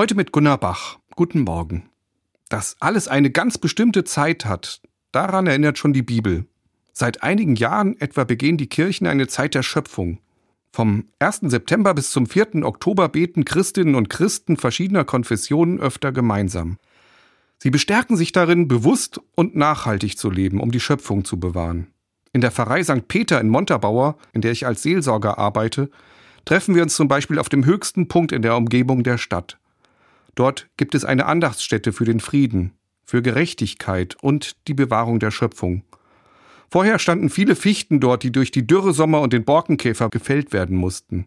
Heute mit Gunnar Bach. Guten Morgen. Dass alles eine ganz bestimmte Zeit hat, daran erinnert schon die Bibel. Seit einigen Jahren etwa begehen die Kirchen eine Zeit der Schöpfung. Vom 1. September bis zum 4. Oktober beten Christinnen und Christen verschiedener Konfessionen öfter gemeinsam. Sie bestärken sich darin, bewusst und nachhaltig zu leben, um die Schöpfung zu bewahren. In der Pfarrei St. Peter in Montabaur, in der ich als Seelsorger arbeite, treffen wir uns zum Beispiel auf dem höchsten Punkt in der Umgebung der Stadt. Dort gibt es eine Andachtsstätte für den Frieden, für Gerechtigkeit und die Bewahrung der Schöpfung. Vorher standen viele Fichten dort, die durch die Dürresommer und den Borkenkäfer gefällt werden mussten.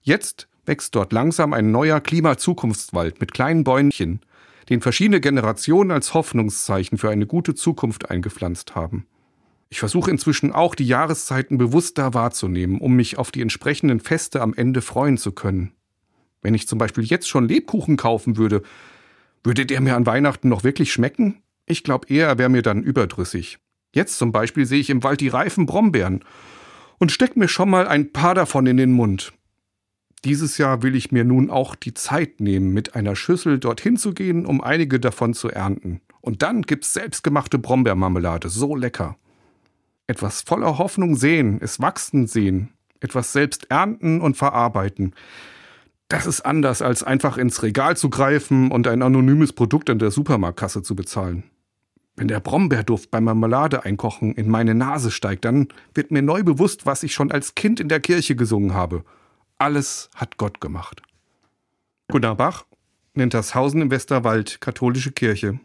Jetzt wächst dort langsam ein neuer Klimazukunftswald mit kleinen Bäumchen, den verschiedene Generationen als Hoffnungszeichen für eine gute Zukunft eingepflanzt haben. Ich versuche inzwischen auch die Jahreszeiten bewusster wahrzunehmen, um mich auf die entsprechenden Feste am Ende freuen zu können. Wenn ich zum Beispiel jetzt schon Lebkuchen kaufen würde, würde der mir an Weihnachten noch wirklich schmecken? Ich glaube eher, er wäre mir dann überdrüssig. Jetzt zum Beispiel sehe ich im Wald die reifen Brombeeren und steck mir schon mal ein paar davon in den Mund. Dieses Jahr will ich mir nun auch die Zeit nehmen, mit einer Schüssel dorthin zu gehen, um einige davon zu ernten. Und dann gibt's selbstgemachte Brombeermarmelade, so lecker. Etwas voller Hoffnung sehen, es wachsen sehen, etwas selbst ernten und verarbeiten. Das ist anders, als einfach ins Regal zu greifen und ein anonymes Produkt an der Supermarktkasse zu bezahlen. Wenn der Brombeerduft beim Marmelade einkochen in meine Nase steigt, dann wird mir neu bewusst, was ich schon als Kind in der Kirche gesungen habe. Alles hat Gott gemacht. Gunnar Bach nennt das Hausen im Westerwald katholische Kirche.